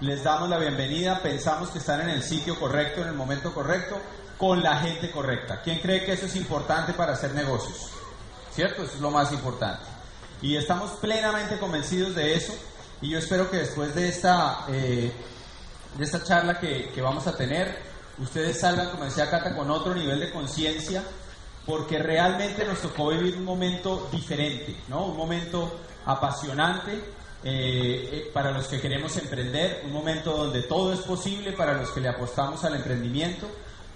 les damos la bienvenida, pensamos que están en el sitio correcto, en el momento correcto, con la gente correcta. ¿Quién cree que eso es importante para hacer negocios? ¿Cierto? Eso es lo más importante. Y estamos plenamente convencidos de eso y yo espero que después de esta, eh, de esta charla que, que vamos a tener, ustedes salgan, como decía Cata, con otro nivel de conciencia, porque realmente nos tocó vivir un momento diferente, ¿no? Un momento apasionante eh, eh, para los que queremos emprender, un momento donde todo es posible para los que le apostamos al emprendimiento,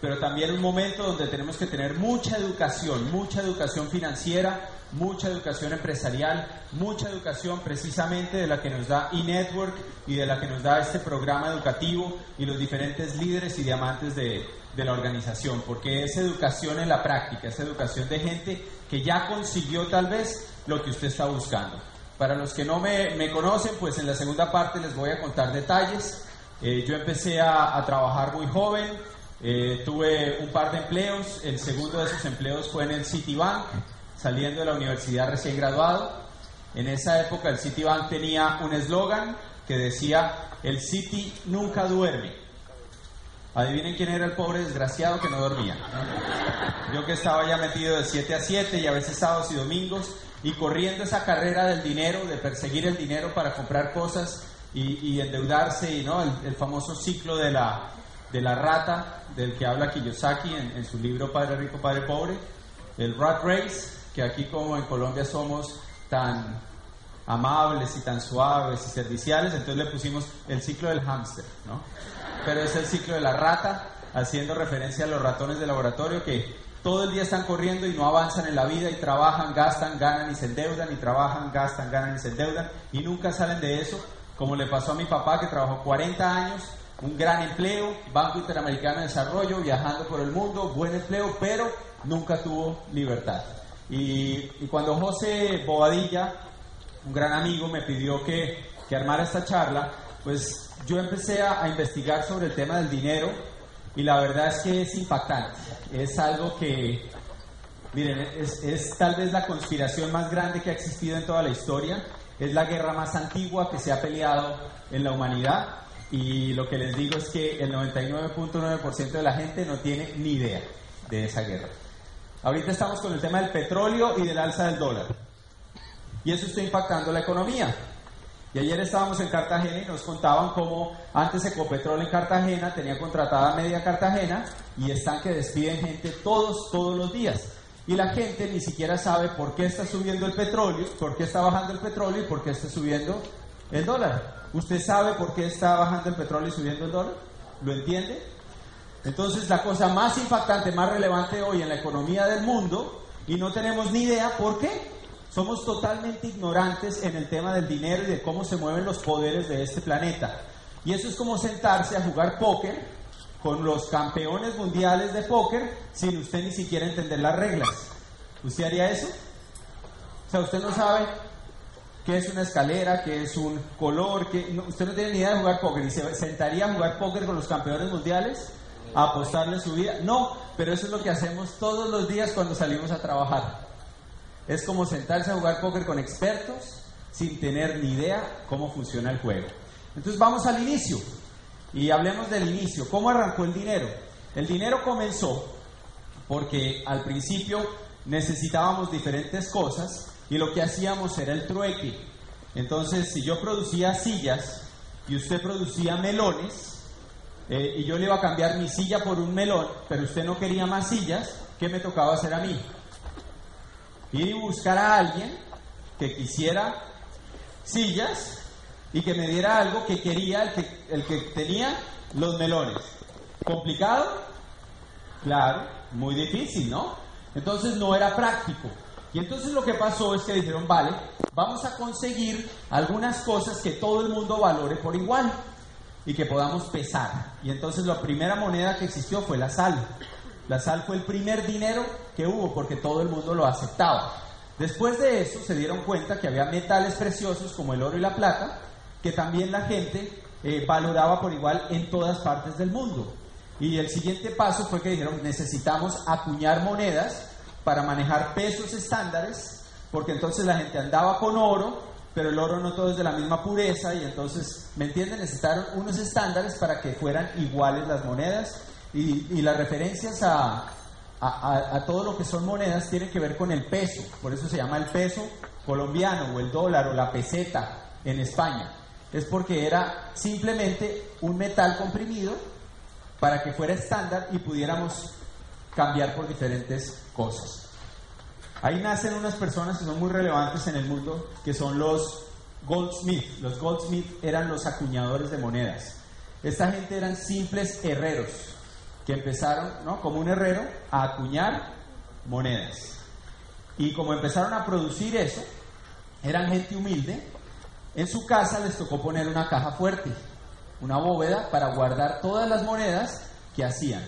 pero también un momento donde tenemos que tener mucha educación, mucha educación financiera, mucha educación empresarial, mucha educación precisamente de la que nos da eNetwork y de la que nos da este programa educativo y los diferentes líderes y diamantes de, de la organización, porque es educación en la práctica, es educación de gente que ya consiguió tal vez lo que usted está buscando. Para los que no me, me conocen, pues en la segunda parte les voy a contar detalles. Eh, yo empecé a, a, trabajar muy joven, eh, tuve un par de empleos, el segundo de esos empleos fue en el Citibank, saliendo de la universidad recién graduado. En esa época el Citibank tenía un eslogan que decía, el City nunca duerme. Adivinen quién era el pobre desgraciado que no dormía. Yo que estaba ya metido de 7 a 7 y a veces sábados y domingos y corriendo esa carrera del dinero, de perseguir el dinero para comprar cosas y, y endeudarse, y no el, el, famoso ciclo de la, de la rata del que habla Kiyosaki en, en su libro Padre Rico, Padre Pobre, el rat race, que aquí como en Colombia somos tan amables y tan suaves y serviciales, entonces le pusimos el ciclo del hámster, ¿no? Pero es el ciclo de la rata, haciendo referencia a los ratones de laboratorio que todo el día están corriendo y no avanzan en la vida y trabajan, gastan, ganan y se endeudan y trabajan, gastan, ganan y se endeudan y nunca salen de eso, como le pasó a mi papá que trabajó 40 años, un gran empleo, Banco Interamericano de Desarrollo, viajando por el mundo, buen empleo, pero nunca tuvo libertad. Y, cuando José Bobadilla, un gran amigo, me pidió que, que armara esta charla, pues yo empecé a investigar sobre el tema del dinero y la verdad es que es impactante. Es algo que, miren, es, tal vez la conspiración más grande que ha existido en toda la historia. Es la guerra más antigua que se ha peleado en la humanidad. Y lo que les digo es que el 99.9% de la gente no tiene ni idea de esa guerra. Ahorita estamos con el tema del petróleo y del alza del dólar. Y eso está impactando la economía. Y ayer estábamos en Cartagena y nos contaban cómo antes Ecopetrol en Cartagena tenía contratada media Cartagena y están que despiden gente todos, todos los días. Y la gente ni siquiera sabe por qué está subiendo el petróleo, por qué está bajando el petróleo y por qué está subiendo el dólar. ¿Usted sabe por qué está bajando el petróleo y subiendo el dólar? ¿Lo entiende? Entonces la cosa más impactante, más relevante hoy en la economía del mundo y no tenemos ni idea por qué. Somos totalmente ignorantes en el tema del dinero y de cómo se mueven los poderes de este planeta. Y eso es como sentarse a jugar póker con los campeones mundiales de póker sin usted ni siquiera entender las reglas. ¿Usted haría eso? O sea, usted no sabe qué es una escalera, qué es un color, que no, usted no tiene ni idea de jugar póker y se sentaría a jugar póker con los campeones mundiales a apostarle su vida. No, pero eso es lo que hacemos todos los días cuando salimos a trabajar. Es como sentarse a jugar póker con expertos sin tener ni idea cómo funciona el juego. Entonces vamos al inicio y hablemos del inicio. ¿Cómo arrancó el dinero? El dinero comenzó porque al principio necesitábamos diferentes cosas y lo que hacíamos era el trueque. Entonces, si yo producía sillas y usted producía melones, eh, y yo le iba a cambiar mi silla por un melón, pero usted no quería más sillas, ¿qué me tocaba hacer a mí? Y buscar a alguien que quisiera sillas y que me diera algo que quería el que, el que tenía los melones. ¿Complicado? Claro, muy difícil, ¿no? Entonces no era práctico. Y entonces lo que pasó es que dijeron, vale, vamos a conseguir algunas cosas que todo el mundo valore por igual y que podamos pesar. Y entonces la primera moneda que existió fue la sal. La sal fue el primer dinero que hubo porque todo el mundo lo aceptaba. Después de eso se dieron cuenta que había metales preciosos como el oro y la plata que también la gente eh, valoraba por igual en todas partes del mundo. Y el siguiente paso fue que dijeron necesitamos acuñar monedas para manejar pesos estándares porque entonces la gente andaba con oro pero el oro no todo es de la misma pureza y entonces, ¿me entienden? Necesitaron unos estándares para que fueran iguales las monedas y, las referencias a, a, todo lo que son monedas tienen que ver con el peso, por eso se llama el peso colombiano o el dólar o la peseta en España. Es porque era simplemente un metal comprimido para que fuera estándar y pudiéramos cambiar por diferentes cosas. Ahí nacen unas personas que son muy relevantes en el mundo, que son los goldsmith. Los goldsmith eran los acuñadores de monedas. Esta gente eran simples herreros que empezaron, ¿no? Como un herrero, a acuñar monedas. Y como empezaron a producir eso, eran gente humilde. En su casa les tocó poner una caja fuerte, una bóveda para guardar todas las monedas que hacían.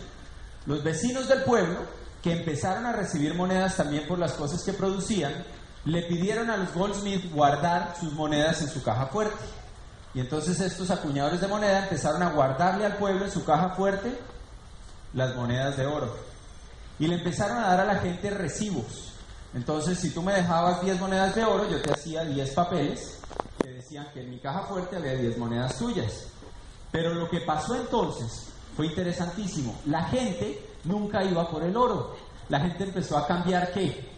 Los vecinos del pueblo que empezaron a recibir monedas también por las cosas que producían, le pidieron a los Goldsmith guardar sus monedas en su caja fuerte. Y entonces estos acuñadores de moneda empezaron a guardarle al pueblo en su caja fuerte las monedas de oro. Y le empezaron a dar a la gente recibos. Entonces, si tú me dejabas 10 monedas de oro, yo te hacía 10 papeles que decían que en mi caja fuerte había 10 monedas tuyas. Pero lo que pasó entonces fue interesantísimo. La gente nunca iba por el oro. La gente empezó a cambiar qué?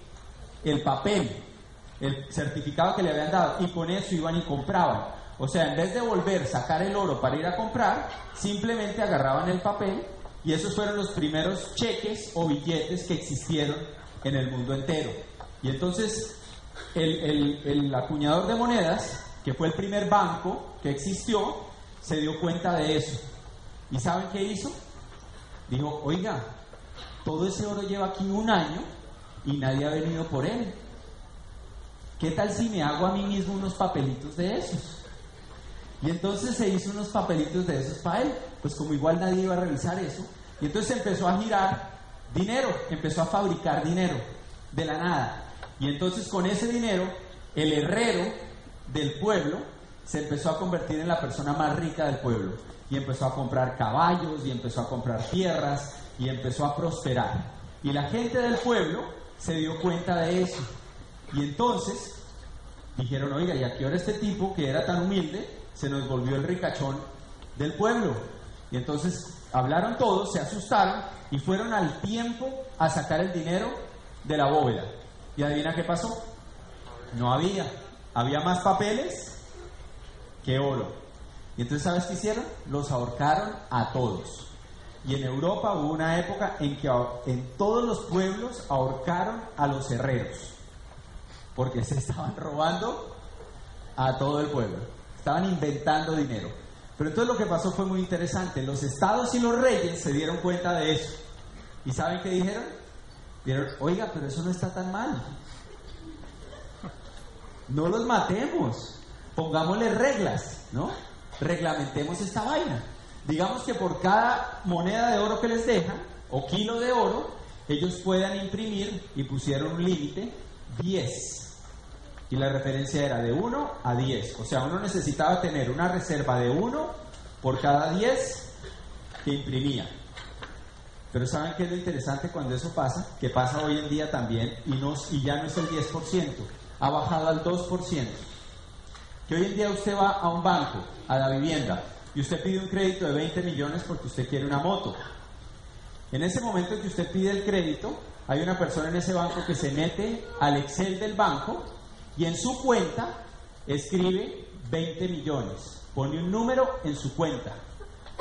El papel, el certificado que le habían dado, y con eso iban y compraban. O sea, en vez de volver, sacar el oro para ir a comprar, simplemente agarraban el papel y esos fueron los primeros cheques o billetes que existieron en el mundo entero. Y entonces el, acuñador de monedas, que fue el primer banco que existió, se dio cuenta de eso. ¿Y saben qué hizo? Dijo, oiga, todo ese oro lleva aquí un año y nadie ha venido por él. ¿Qué tal si me hago a mí mismo unos papelitos de esos? Y entonces se hizo unos papelitos de esos para él, pues como igual nadie iba a revisar eso. Y entonces empezó a girar dinero, empezó a fabricar dinero de la nada. Y entonces con ese dinero, el herrero del pueblo se empezó a convertir en la persona más rica del pueblo y empezó a comprar caballos y empezó a comprar tierras y empezó a prosperar. Y la gente del pueblo se dio cuenta de eso. Y entonces dijeron, oiga, ¿y a qué hora este tipo que era tan humilde se nos volvió el ricachón del pueblo? Y entonces hablaron todos, se asustaron y fueron al tiempo a sacar el dinero de la bóveda. ¿Y adivina qué pasó? No había. Había más papeles que oro. Y entonces, ¿sabes qué hicieron? Los ahorcaron a todos. Y en Europa hubo una época en que en todos los pueblos ahorcaron a los herreros, porque se estaban robando a todo el pueblo, estaban inventando dinero. Pero entonces lo que pasó fue muy interesante, los estados y los reyes se dieron cuenta de eso. ¿Y saben qué dijeron? Dijeron, oiga, pero eso no está tan mal. No los matemos, pongámosle reglas, ¿no? reglamentemos esta vaina. Digamos que por cada moneda de oro que les dejan, o kilo de oro, ellos puedan imprimir y pusieron un límite 10. Y la referencia era de 1 a 10. O sea, uno necesitaba tener una reserva de 1 por cada 10 que imprimía. Pero ¿saben qué es lo interesante cuando eso pasa? Que pasa hoy en día también y, no, y ya no es el 10%, ha bajado al 2% que hoy en día usted va a un banco, a la vivienda, y usted pide un crédito de 20 millones porque usted quiere una moto. En ese momento que usted pide el crédito, hay una persona en ese banco que se mete al Excel del banco y en su cuenta escribe 20 millones. Pone un número en su cuenta.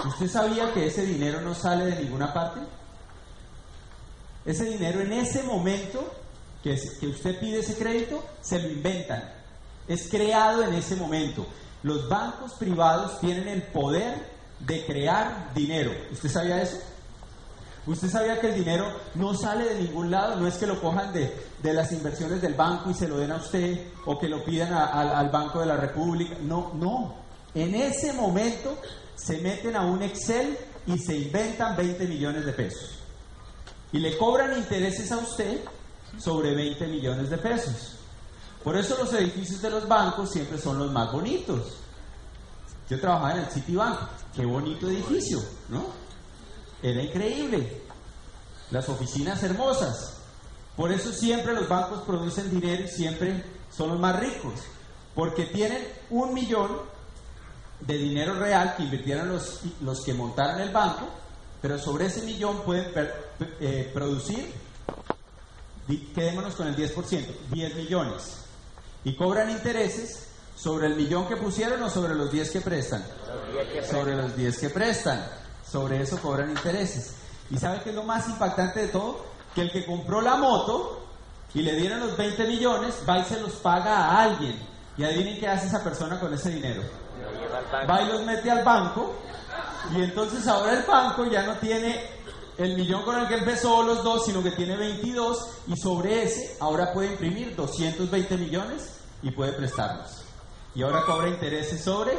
¿Usted sabía que ese dinero no sale de ninguna parte? Ese dinero en ese momento que, usted pide ese crédito, se lo inventan es creado en ese momento. Los bancos privados tienen el poder de crear dinero. ¿Usted sabía eso? ¿Usted sabía que el dinero no sale de ningún lado? No es que lo cojan de, las inversiones del banco y se lo den a usted o que lo pidan al Banco de la República. No, no. En ese momento se meten a un Excel y se inventan 20 millones de pesos. Y le cobran intereses a usted sobre 20 millones de pesos. Por eso los edificios de los bancos siempre son los más bonitos. Yo trabajaba en el Citibank, qué bonito edificio, ¿no? Era increíble. Las oficinas hermosas. Por eso siempre los bancos producen dinero y siempre son los más ricos. Porque tienen un millón de dinero real que invirtieron los, los que montaron el banco, pero sobre ese millón pueden eh, producir, quedémonos con el 10%, 10 millones. Y cobran intereses sobre el millón que pusieron o sobre los 10 que prestan. sobre los 10 que prestan. Sobre eso cobran intereses. ¿Y sabe qué es lo más impactante de todo? Que el que compró la moto y le dieron los 20 millones, va y se los paga a alguien. Y adivinen qué hace esa persona con ese dinero. Va y los mete al banco y entonces ahora el banco ya no tiene el millón con el que empezó los dos, sino que tiene 22 y sobre ese ahora puede imprimir 220 millones y puede prestarlos. Y ahora cobra intereses sobre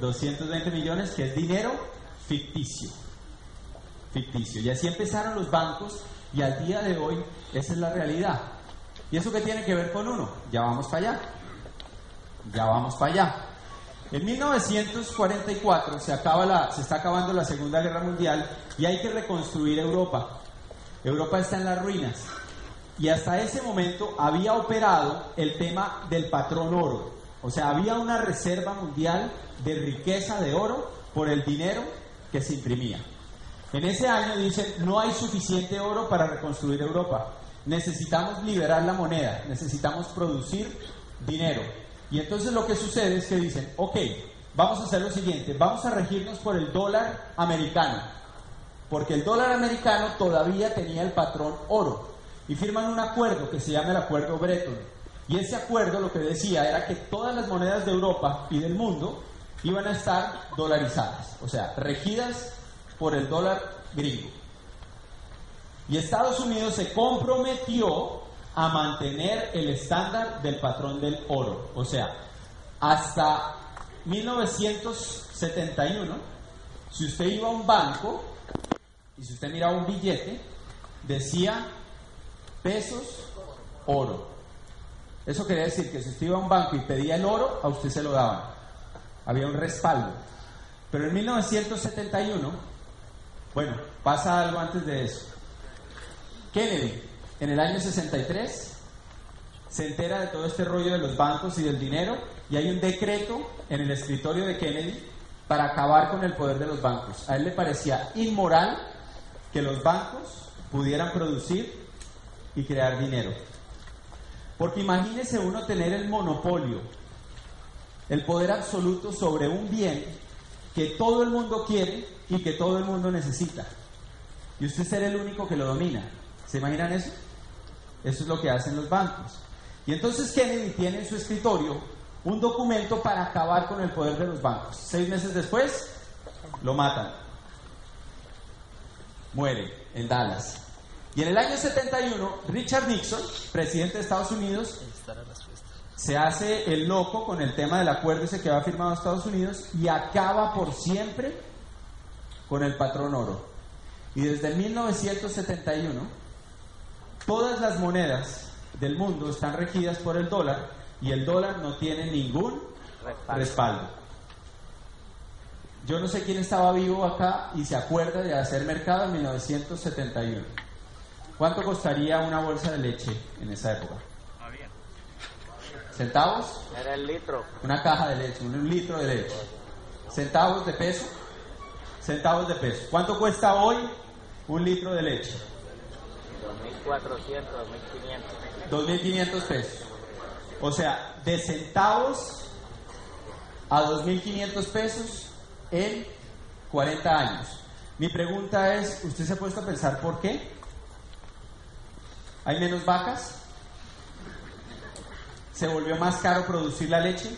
220 millones, que es dinero ficticio. Ficticio. Y así empezaron los bancos y al día de hoy esa es la realidad. ¿Y eso qué tiene que ver con uno? Ya vamos para allá. Ya vamos para allá. En 1944 se, acaba la, se está acabando la Segunda Guerra Mundial y hay que reconstruir Europa. Europa está en las ruinas. Y hasta ese momento había operado el tema del patrón oro. O sea, había una reserva mundial de riqueza de oro por el dinero que se imprimía. En ese año dicen, no hay suficiente oro para reconstruir Europa. Necesitamos liberar la moneda, necesitamos producir dinero. Y entonces lo que sucede es que dicen, ok, vamos a hacer lo siguiente, vamos a regirnos por el dólar americano, porque el dólar americano todavía tenía el patrón oro. Y firman un acuerdo que se llama el Acuerdo Bretton. Y ese acuerdo lo que decía era que todas las monedas de Europa y del mundo iban a estar dolarizadas, o sea, regidas por el dólar gringo. Y Estados Unidos se comprometió a mantener el estándar del patrón del oro. O sea, hasta 1971, si usted iba a un banco y si usted miraba un billete, decía pesos, oro. Eso quería decir que si usted iba a un banco y pedía el oro, a usted se lo daban. Había un respaldo. Pero en 1971, bueno, pasa algo antes de eso. Kennedy, en el año 63, se entera de todo este rollo de los bancos y del dinero y hay un decreto en el escritorio de Kennedy para acabar con el poder de los bancos. A él le parecía inmoral que los bancos pudieran producir y crear dinero. Porque imagínese uno tener el monopolio, el poder absoluto sobre un bien que todo el mundo quiere y que todo el mundo necesita. Y usted ser el único que lo domina. ¿Se imaginan eso? Eso es lo que hacen los bancos. Y entonces Kennedy tiene en su escritorio un documento para acabar con el poder de los bancos. Seis meses después, lo matan. Muere en Dallas. Y en el año 71, Richard Nixon, presidente de Estados Unidos, se hace el loco con el tema del acuerdo ese que había firmado Estados Unidos y acaba por siempre con el patrón oro. Y desde 1971, todas las monedas del mundo están regidas por el dólar y el dólar no tiene ningún respaldo. Yo no sé quién estaba vivo acá y se acuerda de hacer mercado en 1971. ¿Cuánto costaría una bolsa de leche en esa época? ¿Centavos? Era el litro. Una caja de leche, un litro de leche. ¿Centavos de peso? Centavos de peso. ¿Cuánto cuesta hoy un litro de leche? 2.400, 2.500. 2.500 pesos. O sea, de centavos a 2.500 pesos en 40 años. Mi pregunta es, ¿usted se ha puesto a pensar por qué? ¿Hay menos vacas? ¿Se volvió más caro producir la leche?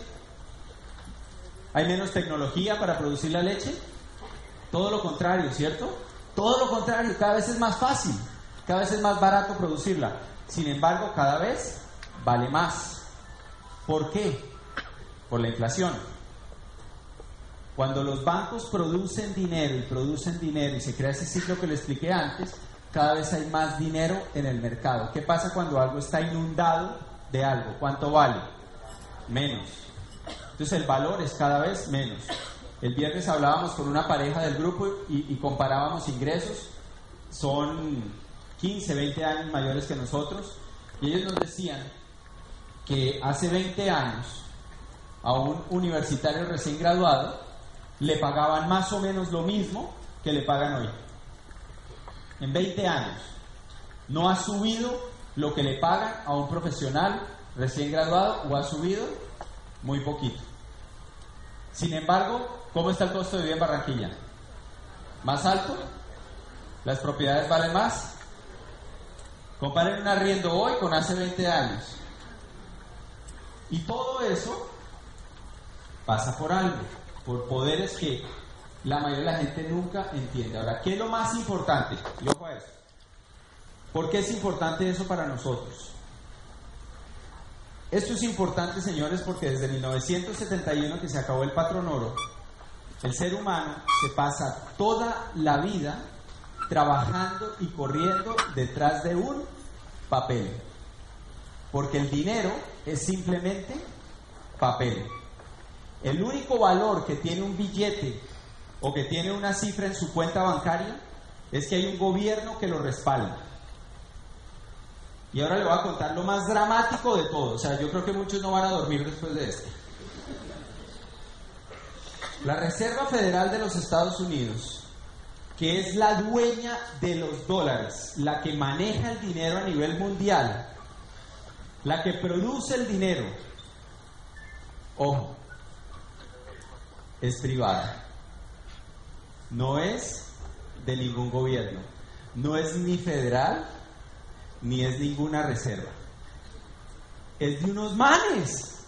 ¿Hay menos tecnología para producir la leche? Todo lo contrario, ¿cierto? Todo lo contrario, cada vez es más fácil, cada vez es más barato producirla. Sin embargo, cada vez vale más. ¿Por qué? Por la inflación. Cuando los bancos producen dinero y producen dinero y se crea ese ciclo que le expliqué antes, cada vez hay más dinero en el mercado. ¿Qué pasa cuando algo está inundado de algo. ¿Cuánto vale? Menos. Entonces el valor es cada vez menos. El viernes hablábamos con una pareja del grupo y, comparábamos ingresos. Son 15, 20 años mayores que nosotros. Y ellos nos decían que hace 20 años a un universitario recién graduado, le pagaban más o menos lo mismo que le pagan hoy. En 20 años. No ha subido lo que le pagan a un profesional recién graduado o ha subido muy poquito. Sin embargo, ¿cómo está el costo de vida en Barranquilla? ¿Más alto? ¿Las propiedades valen más? Comparen un arriendo hoy con hace 20 años. Y todo eso pasa por algo, por poderes que la mayoría de la gente nunca entiende. Ahora, ¿qué es lo más importante? Y ojo a eso. ¿Por qué es importante eso para nosotros? Esto es importante, señores, porque desde 1971 que se acabó el patrón oro, el ser humano se pasa toda la vida trabajando y corriendo detrás de un papel. Porque el dinero es simplemente papel. El único valor que tiene un billete o que tiene una cifra en su cuenta bancaria es que hay un gobierno que lo respalda. Y ahora le voy a contar lo más dramático de todo. O sea, yo creo que muchos no van a dormir después de esto. La Reserva Federal de los Estados Unidos, que es la dueña de los dólares, la que maneja el dinero a nivel mundial, la que produce el dinero, ojo, es privada. No es de ningún gobierno. No es ni federal ni es ninguna reserva. Es de unos manes.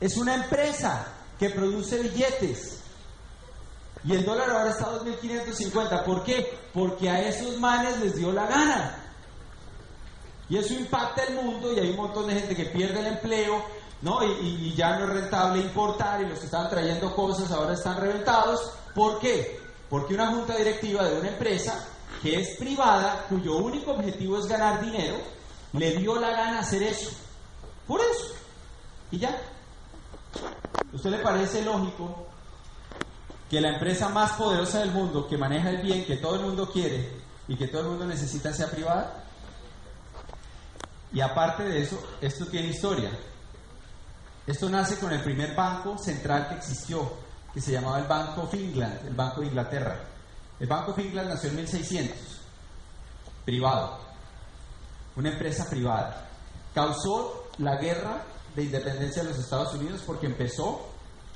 Es una empresa que produce billetes. Y el dólar ahora está a 2.550. ¿Por qué? Porque a esos manes les dio la gana. Y eso impacta el mundo y hay un montón de gente que pierde el empleo, ¿no? Y, ya no es rentable importar y los que estaban trayendo cosas ahora están reventados. ¿Por qué? Porque una junta directiva de una empresa que es privada, cuyo único objetivo es ganar dinero, le dio la gana hacer eso. Por eso. Y ya. ¿Usted le parece lógico que la empresa más poderosa del mundo, que maneja el bien, que todo el mundo quiere y que todo el mundo necesita, sea privada? Y aparte de eso, esto tiene historia. Esto nace con el primer banco central que existió, que se llamaba el Banco of England, el Banco de Inglaterra. El Banco of England nació en 1600, privado, una empresa privada. Causó la guerra de independencia de los Estados Unidos porque empezó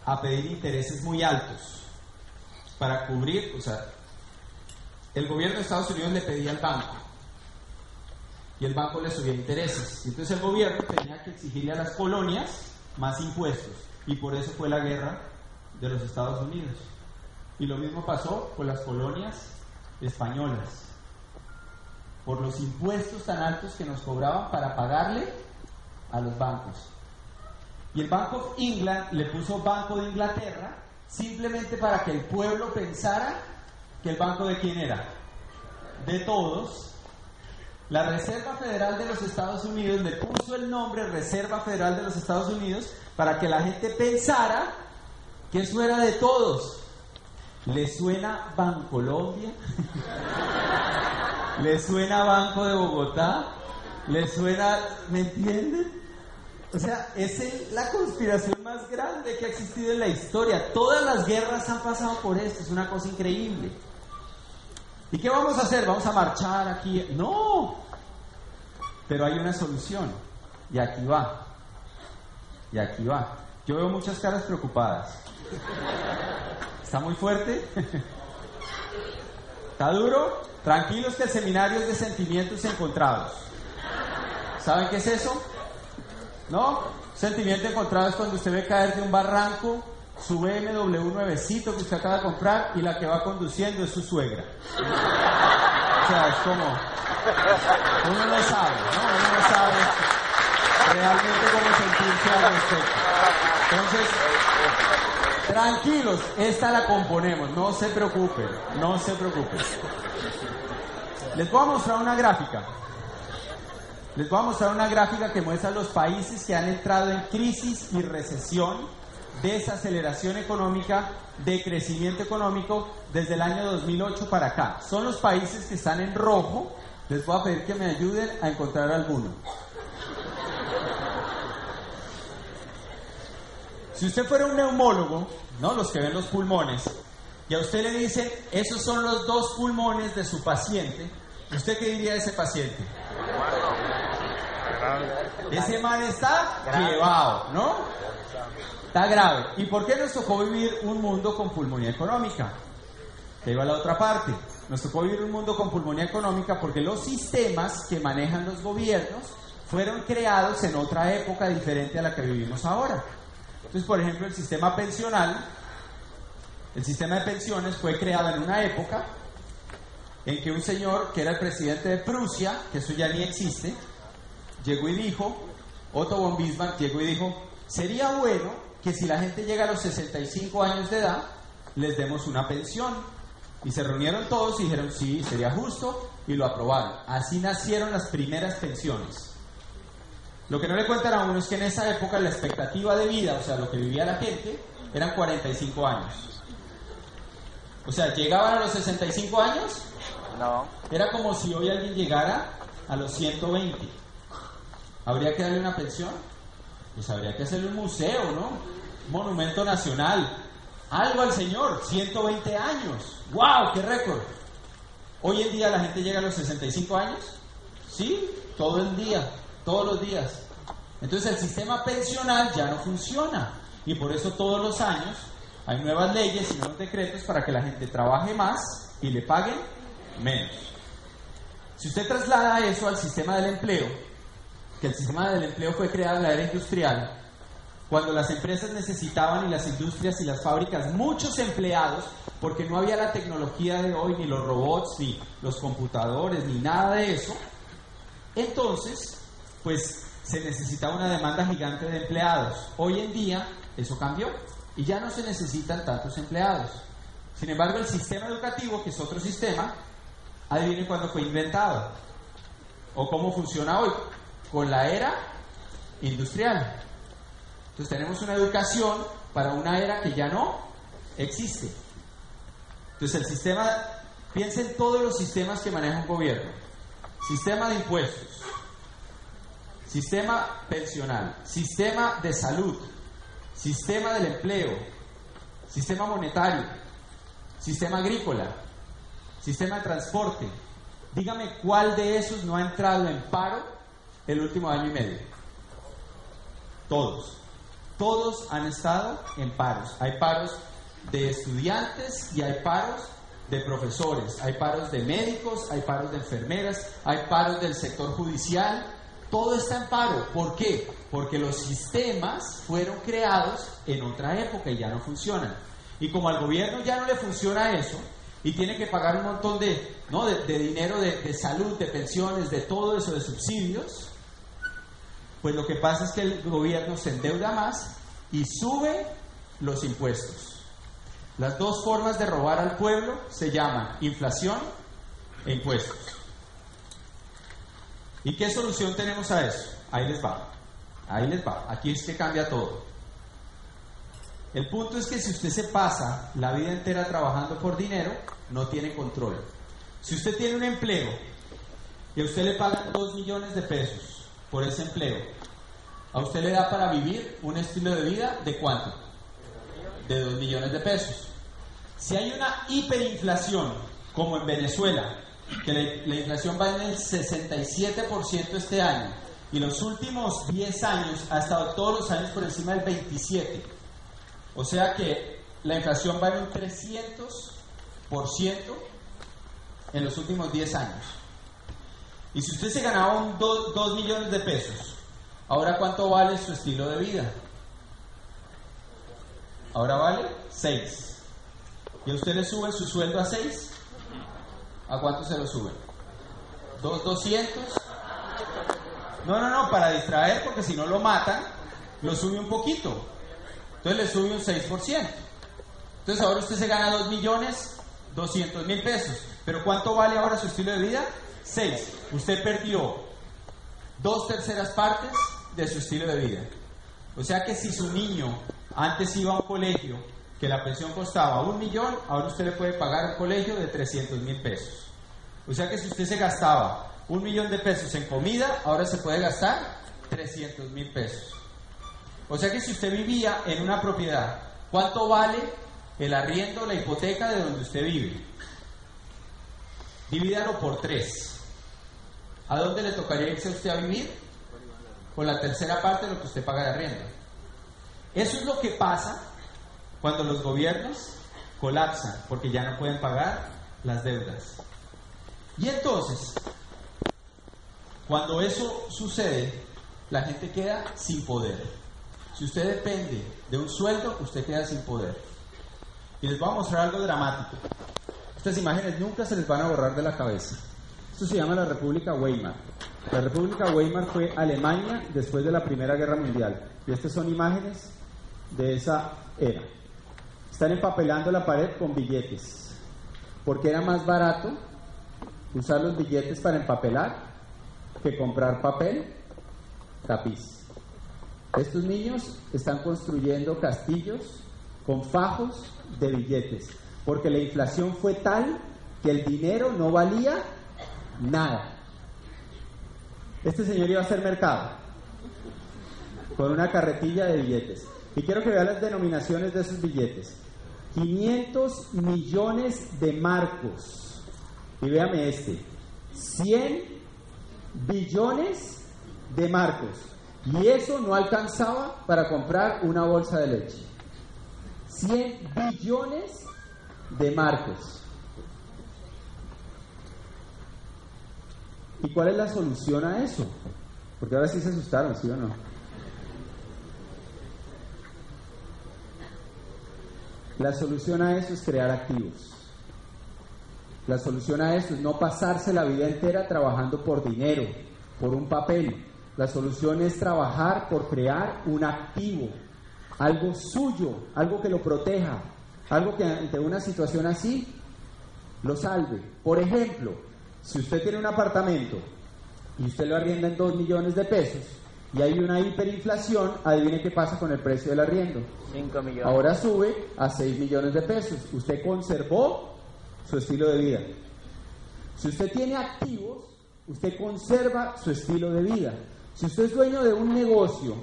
a pedir intereses muy altos para cubrir, o sea, el gobierno de Estados Unidos le pedía al banco y el banco le subía intereses. Entonces el gobierno tenía que exigirle a las colonias más impuestos y por eso fue la guerra de los Estados Unidos. Y lo mismo pasó con las colonias españolas. Por los impuestos tan altos que nos cobraban para pagarle a los bancos. Y el Banco of England le puso Banco de Inglaterra simplemente para que el pueblo pensara que el banco de quién era. De todos. La Reserva Federal de los Estados Unidos le puso el nombre Reserva Federal de los Estados Unidos para que la gente pensara que eso era de todos. ¿Le suena Bancolombia? ¿Le suena Banco de Bogotá? ¿Le suena, me entienden? O sea, es la conspiración más grande que ha existido en la historia. Todas las guerras han pasado por esto, es una cosa increíble. ¿Y qué vamos a hacer? ¿Vamos a marchar aquí? No. Pero hay una solución. Y aquí va. Y aquí va. Yo veo muchas caras preocupadas. ¿Está muy fuerte? ¿Está duro? Tranquilos que el seminario es de sentimientos encontrados. ¿Saben qué es eso? ¿No? Sentimiento encontrado es cuando usted ve caer de un barranco su BMW nuevecito que usted acaba de comprar y la que va conduciendo es su suegra. O sea, es como... Uno no sabe, ¿no? Uno no sabe realmente cómo sentirse al respecto. Entonces, Tranquilos, esta la componemos, no se preocupen, no se preocupen. Les voy a mostrar una gráfica. Les voy a mostrar una gráfica que muestra los países que han entrado en crisis y recesión, desaceleración económica, de crecimiento económico desde el año 2008 para acá. Son los países que están en rojo. Les voy a pedir que me ayuden a encontrar alguno. Si usted fuera un neumólogo, ¿no? Los que ven los pulmones, y a usted le dicen, esos son los dos pulmones de su paciente, ¿usted qué diría de ese paciente? Ese man está llevado, ¿no? Está grave. ¿Y por qué nos tocó vivir un mundo con pulmonía económica? Que iba a la otra parte. Nos tocó vivir un mundo con pulmonía económica porque los sistemas que manejan los gobiernos fueron creados en otra época diferente a la que vivimos ahora. Entonces, por ejemplo, el sistema pensional, el sistema de pensiones fue creado en una época en que un señor que era el presidente de Prusia, que eso ya ni existe, llegó y dijo, Otto von Bismarck llegó y dijo, sería bueno que si la gente llega a los 65 años de edad, les demos una pensión. Y se reunieron todos y dijeron, sí, sería justo, y lo aprobaron. Así nacieron las primeras pensiones. Lo que no le cuentan a uno es que en esa época la expectativa de vida, o sea, lo que vivía la gente, eran 45 años. O sea, ¿llegaban a los 65 años? No. Era como si hoy alguien llegara a los 120. ¿Habría que darle una pensión? Pues habría que hacerle un museo, ¿no? Un monumento nacional. Algo al Señor, 120 años. ¡Wow! ¡Qué récord! Hoy en día la gente llega a los 65 años. Sí, todo el día, todos los días. Entonces el sistema pensional ya no funciona. Y por eso todos los años hay nuevas leyes y nuevos decretos para que la gente trabaje más y le paguen menos. Si usted traslada eso al sistema del empleo, que el sistema del empleo fue creado en la era industrial, cuando las empresas necesitaban y las industrias y las fábricas muchos empleados, porque no había la tecnología de hoy, ni los robots, ni los computadores, ni nada de eso, entonces, pues se necesitaba una demanda gigante de empleados. Hoy en día eso cambió y ya no se necesitan tantos empleados. Sin embargo, el sistema educativo, que es otro sistema, adivinen cuándo fue inventado o cómo funciona hoy con la era industrial. Entonces tenemos una educación para una era que ya no existe. Entonces el sistema, piensa en todos los sistemas que maneja un gobierno. Sistema de impuestos, sistema pensional, sistema de salud, sistema del empleo, sistema monetario, sistema agrícola, sistema de transporte. Dígame cuál de esos no ha entrado en paro el último año y medio. Todos. Todos han estado en paros. Hay paros de estudiantes y hay paros de profesores, hay paros de médicos, hay paros de enfermeras, hay paros del sector judicial. Todo está en paro. ¿Por qué? Porque los sistemas fueron creados en otra época y ya no funcionan. Y como al gobierno ya no le funciona eso, y tiene que pagar un montón de, ¿no? de, dinero de, de salud, de pensiones, de todo eso, de subsidios, pues lo que pasa es que el gobierno se endeuda más y sube los impuestos. Las dos formas de robar al pueblo se llaman inflación e impuestos. ¿Y qué solución tenemos a eso? Ahí les va. Ahí les va. Aquí es que cambia todo. El punto es que si usted se pasa la vida entera trabajando por dinero, no tiene control. Si usted tiene un empleo y a usted le pagan 2 millones de pesos por ese empleo, a usted le da para vivir un estilo de vida de cuánto? De 2 millones de pesos. Si hay una hiperinflación, como en Venezuela, que la, inflación va en el 67% este año, y los últimos 10 años ha estado todos los años por encima del 27%, o sea que la inflación va en un 300% en los últimos 10 años. Y si usted se ganaba 2 millones de pesos, ¿ahora cuánto vale su estilo de vida? Ahora vale 6. ¿Y a usted le sube su sueldo a 6? ¿A cuánto se lo sube? ¿2, 200? No, no, no, para distraer, porque si no lo matan, lo sube un poquito. Entonces le sube un 6%. Entonces ahora usted se gana 2 millones 200 mil pesos. ¿Pero cuánto vale ahora su estilo de vida? 6. Usted perdió dos terceras partes de su estilo de vida. O sea que si su niño antes iba a un colegio que la pensión costaba un millón, ahora usted le puede pagar un colegio de 300 mil pesos. O sea que si usted se gastaba un millón de pesos en comida, ahora se puede gastar 300 mil pesos. O sea que si usted vivía en una propiedad, ¿cuánto vale el arriendo, la hipoteca de donde usted vive? Divídalo por tres. ¿A dónde le tocaría irse a usted a vivir? Con la tercera parte de lo que usted paga de arriendo. Eso es lo que pasa cuando los gobiernos colapsan porque ya no pueden pagar las deudas. Y entonces, cuando eso sucede, la gente queda sin poder. Si usted depende de un sueldo, usted queda sin poder. Y les voy a mostrar algo dramático. Estas imágenes nunca se les van a borrar de la cabeza. Esto se llama la República Weimar. La República Weimar fue Alemania después de la Primera Guerra Mundial. Y estas son imágenes de esa era. Están empapelando la pared con billetes. Porque era más barato usar los billetes para empapelar que comprar papel, tapiz. Estos niños están construyendo castillos con fajos de billetes, porque la inflación fue tal que el dinero no valía nada. Este señor iba a hacer mercado con una carretilla de billetes. Y quiero que vean las denominaciones de esos billetes. 500 millones de marcos. Y véame este. 100 billones de marcos. Y eso no alcanzaba para comprar una bolsa de leche. 100 billones de marcos. ¿Y cuál es la solución a eso? Porque ahora sí se asustaron, ¿sí o no? La solución a eso es crear activos. La solución a eso es no pasarse la vida entera trabajando por dinero, por un papel. La solución es trabajar por crear un activo, algo suyo, algo que lo proteja, algo que ante una situación así lo salve. Por ejemplo, si usted tiene un apartamento y usted lo arrienda en 2 millones de pesos y hay una hiperinflación, adivine qué pasa con el precio del arriendo. 5 millones. Ahora sube a 6 millones de pesos. Usted conservó su estilo de vida. Si usted tiene activos, usted conserva su estilo de vida. Si usted es dueño de un negocio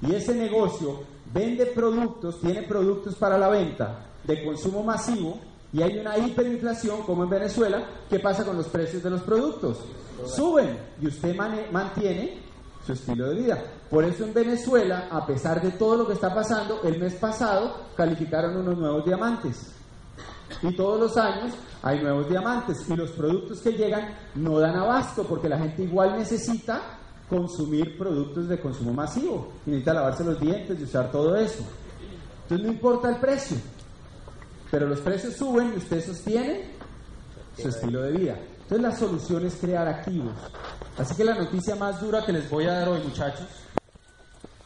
y ese negocio vende productos, tiene productos para la venta de consumo masivo y hay una hiperinflación como en Venezuela, ¿qué pasa con los precios de los productos? Suben y usted mantiene su estilo de vida. Por eso en Venezuela, a pesar de todo lo que está pasando, el mes pasado calificaron unos nuevos diamantes. Y todos los años hay nuevos diamantes y los productos que llegan no dan abasto porque la gente igual necesita consumir productos de consumo masivo. Necesita lavarse los dientes y usar todo eso. Entonces no importa el precio, pero los precios suben y usted sostiene su estilo de vida. Entonces la solución es crear activos. Así que la noticia más dura que les voy a dar hoy, muchachos,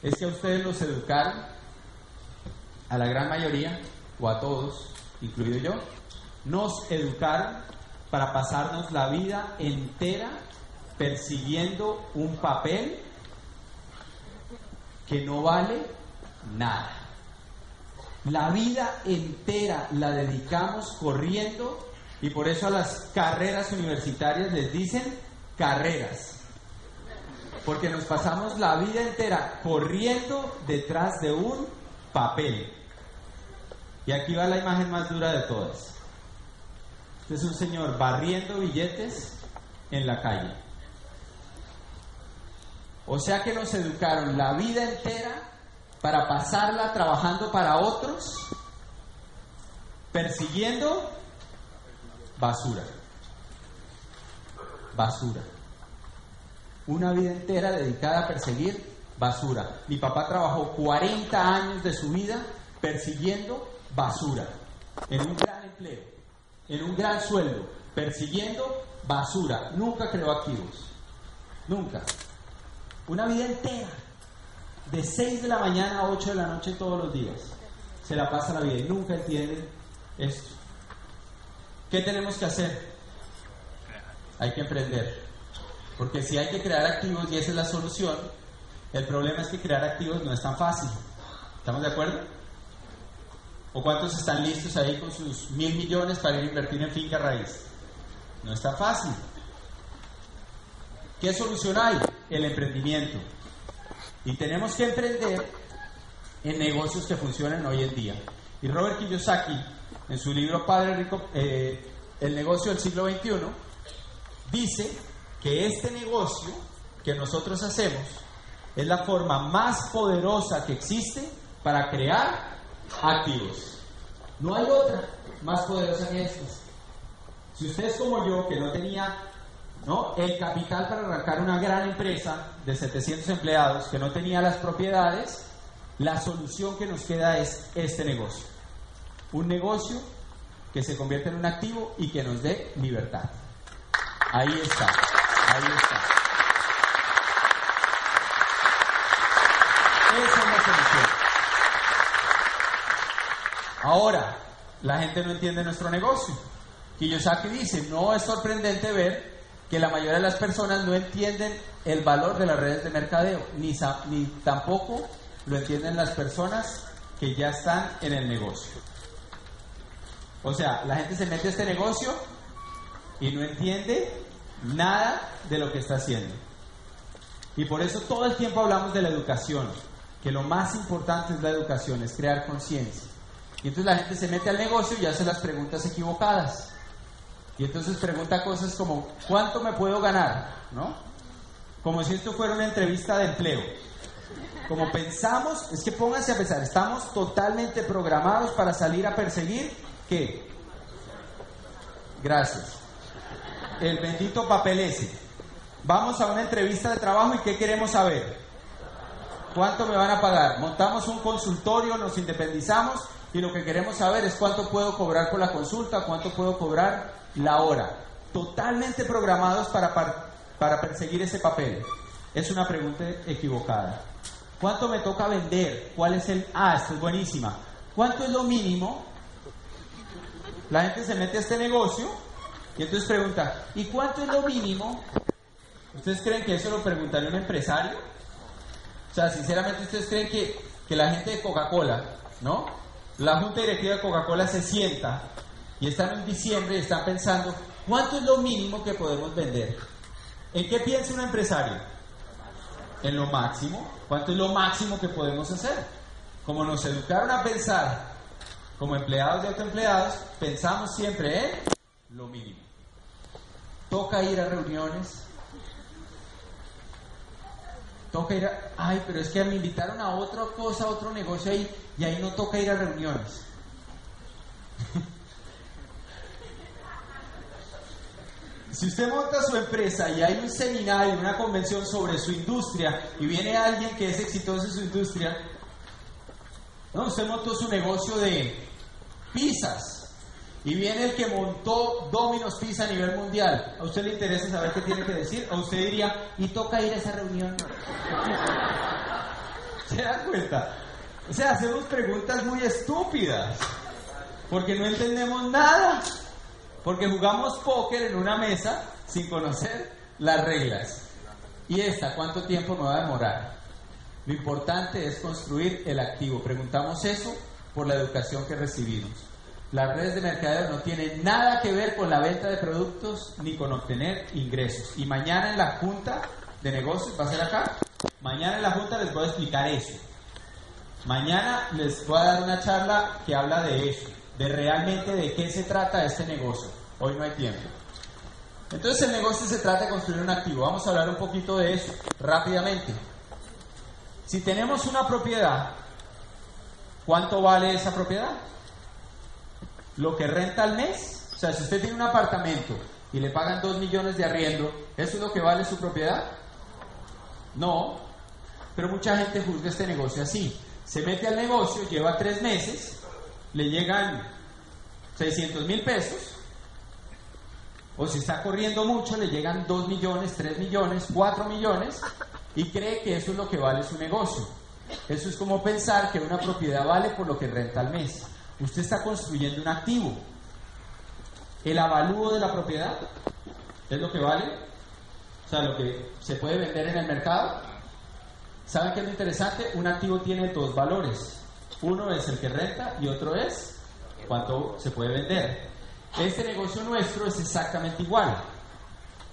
es que a ustedes los educaron, a la gran mayoría, o a todos, incluido yo, nos educaron para pasarnos la vida entera persiguiendo un papel que no vale nada. La vida entera la dedicamos corriendo y por eso a las carreras universitarias les dicen carreras. Porque nos pasamos la vida entera corriendo detrás de un papel. Y aquí va la imagen más dura de todas. Este es un señor barriendo billetes en la calle. O sea que nos educaron la vida entera para pasarla trabajando para otros, persiguiendo basura. Basura. Una vida entera dedicada a perseguir basura. Mi papá trabajó 40 años de su vida persiguiendo basura, en un gran empleo, en un gran sueldo, persiguiendo basura. Nunca creó activos. Nunca. Una vida entera. De 6 de la mañana a 8 de la noche todos los días. Se la pasa la vida y nunca entienden esto. ¿Qué tenemos que hacer? Hay que emprender. Porque si hay que crear activos y esa es la solución, el problema es que crear activos no es tan fácil. ¿Estamos de acuerdo? ¿O cuántos están listos ahí con sus mil millones para ir a invertir en finca raíz? No es tan fácil. ¿Qué solución hay? El emprendimiento. Y tenemos que emprender en negocios que funcionan hoy en día. Y Robert Kiyosaki, en su libro Padre Rico, eh, El negocio del siglo XXI, dice que este negocio que nosotros hacemos es la forma más poderosa que existe para crear activos. No hay otra más poderosa que esta. Si usted es como yo, que no tenía ¿no? el capital para arrancar una gran empresa de 700 empleados, que no tenía las propiedades, la solución que nos queda es este negocio. Un negocio que se convierte en un activo y que nos dé libertad. Ahí está, ahí está. Esa es la solución. Ahora, la gente no entiende nuestro negocio. Kiyosaki dice, no es sorprendente ver que la mayoría de las personas no entienden el valor de las redes de mercadeo, ni, tampoco lo entienden las personas que ya están en el negocio. O sea, la gente se mete a este negocio y no entiende nada de lo que está haciendo. Y por eso todo el tiempo hablamos de la educación, que lo más importante es la educación, es crear conciencia. Y entonces la gente se mete al negocio y hace las preguntas equivocadas. Y entonces pregunta cosas como, ¿cuánto me puedo ganar? ¿No? Como si esto fuera una entrevista de empleo. Como pensamos, es que pónganse a pensar, estamos totalmente programados para salir a perseguir, ¿qué? Gracias. El bendito papel ese. Vamos a una entrevista de trabajo y ¿qué queremos saber? ¿Cuánto me van a pagar? Montamos un consultorio, nos independizamos y lo que queremos saber es cuánto puedo cobrar por la consulta, cuánto puedo cobrar la hora. Totalmente programados para, para, perseguir ese papel. Es una pregunta equivocada. ¿Cuánto me toca vender? ¿Cuál es el... Ah, es buenísima. ¿Cuánto es lo mínimo? La gente se mete a este negocio y entonces pregunta, ¿y cuánto es lo mínimo? ¿Ustedes creen que eso lo preguntaría un empresario? O sea, sinceramente, ¿ustedes creen que, que la gente de Coca-Cola, ¿no? La junta directiva de Coca-Cola se sienta y están en diciembre y están pensando, ¿cuánto es lo mínimo que podemos vender? ¿En qué piensa un empresario? En lo máximo. ¿Cuánto es lo máximo que podemos hacer? Como nos educaron a pensar como empleados y autoempleados, pensamos siempre en lo mínimo. Toca ir a reuniones. Toca ir a... Ay, pero es que me invitaron a otra cosa, a otro negocio ahí, y ahí no toca ir a reuniones. Si usted monta su empresa y hay un seminario, una convención sobre su industria y viene alguien que es exitoso en su industria, no, usted montó su negocio de pizzas y viene el que montó Domino's Pizza a nivel mundial. ¿A usted le interesa saber qué tiene que decir? ¿O usted diría, y toca ir a esa reunión? ¿Se da cuenta? O sea, hacemos preguntas muy estúpidas porque no entendemos nada. Porque jugamos póker en una mesa sin conocer las reglas. ¿Y esta cuánto tiempo me va a demorar? Lo importante es construir el activo. Preguntamos eso por la educación que recibimos. Las redes de mercadeo no tienen nada que ver con la venta de productos ni con obtener ingresos. Y mañana en la junta de negocios, va a ser acá, mañana en la junta les voy a explicar eso. Mañana les voy a dar una charla que habla de eso de realmente de qué se trata este negocio. Hoy no hay tiempo. Entonces el negocio se trata de construir un activo. Vamos a hablar un poquito de eso rápidamente. Si tenemos una propiedad, ¿cuánto vale esa propiedad? Lo que renta al mes. O sea, si usted tiene un apartamento y le pagan 2 millones de arriendo, ¿eso es lo que vale su propiedad? No. Pero mucha gente juzga este negocio así. Se mete al negocio, lleva tres meses le llegan 600 mil pesos, o si está corriendo mucho, le llegan 2 millones, 3 millones, 4 millones, y cree que eso es lo que vale su negocio. Eso es como pensar que una propiedad vale por lo que renta al mes. Usted está construyendo un activo. El avalúo de la propiedad es lo que vale, o sea, lo que se puede vender en el mercado. ¿Saben qué es lo interesante? Un activo tiene dos valores. Uno es el que renta y otro es cuánto se puede vender. Este negocio nuestro es exactamente igual.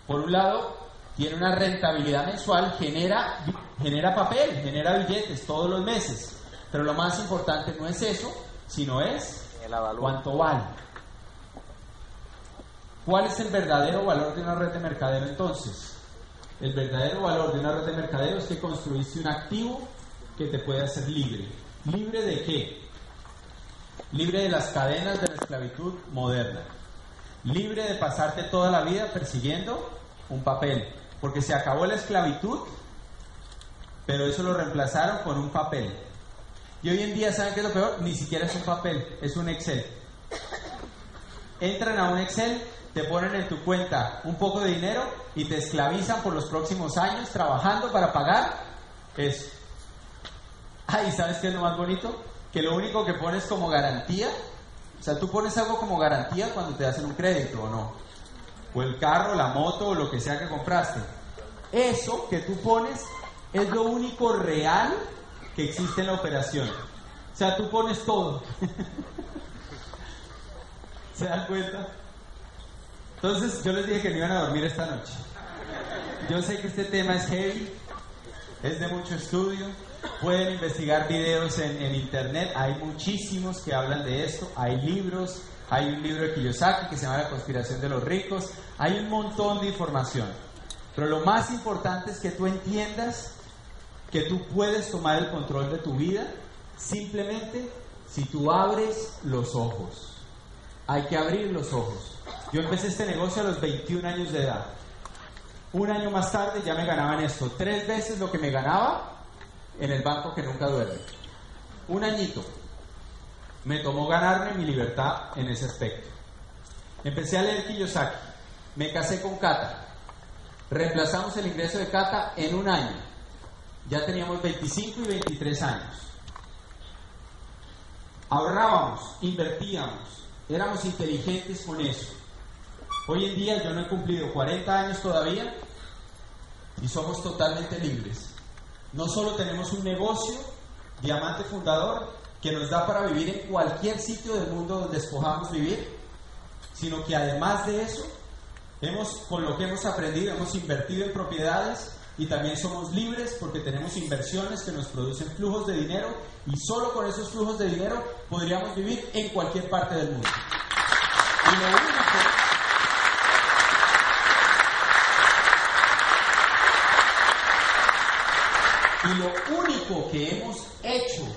Por un lado, tiene una rentabilidad mensual, genera, genera papel, genera billetes todos los meses. Pero lo más importante no es eso, sino es cuánto vale. ¿Cuál es el verdadero valor de una red de mercadeo entonces? El verdadero valor de una red de mercadeo es que construiste un activo que te puede hacer libre. ¿Libre de qué? Libre de las cadenas de la esclavitud moderna. Libre de pasarte toda la vida persiguiendo un papel. Porque se acabó la esclavitud, pero eso lo reemplazaron con un papel. Y hoy en día, ¿saben qué es lo peor? Ni siquiera es un papel, es un Excel. Entran a un Excel, te ponen en tu cuenta un poco de dinero y te esclavizan por los próximos años trabajando para pagar eso. Ay, ¿sabes qué es lo más bonito? Que lo único que pones como garantía, o sea, tú pones algo como garantía cuando te hacen un crédito o no. O el carro, la moto o lo que sea que compraste. Eso que tú pones es lo único real que existe en la operación. O sea, tú pones todo. ¿Se dan cuenta? Entonces, yo les dije que no iban a dormir esta noche. Yo sé que este tema es heavy, es de mucho estudio. Pueden investigar videos en, en internet, hay muchísimos que hablan de esto. Hay libros, hay un libro de Kiyosaki que se llama La conspiración de los ricos. Hay un montón de información. Pero lo más importante es que tú entiendas que tú puedes tomar el control de tu vida simplemente si tú abres los ojos. Hay que abrir los ojos. Yo empecé este negocio a los 21 años de edad. Un año más tarde ya me ganaba en esto tres veces lo que me ganaba en el banco que nunca duerme. Un añito. Me tomó ganarme mi libertad en ese aspecto. Empecé a leer Kiyosaki. Me casé con Kata. Reemplazamos el ingreso de Cata en un año. Ya teníamos 25 y 23 años. Ahorrábamos, invertíamos, éramos inteligentes con eso. Hoy en día yo no he cumplido 40 años todavía y somos totalmente libres. No solo tenemos un negocio, Diamante Fundador, que nos da para vivir en cualquier sitio del mundo donde escojamos vivir, sino que además de eso, hemos, con lo que hemos aprendido, hemos invertido en propiedades y también somos libres porque tenemos inversiones que nos producen flujos de dinero y solo con esos flujos de dinero podríamos vivir en cualquier parte del mundo. Y lo único que hemos hecho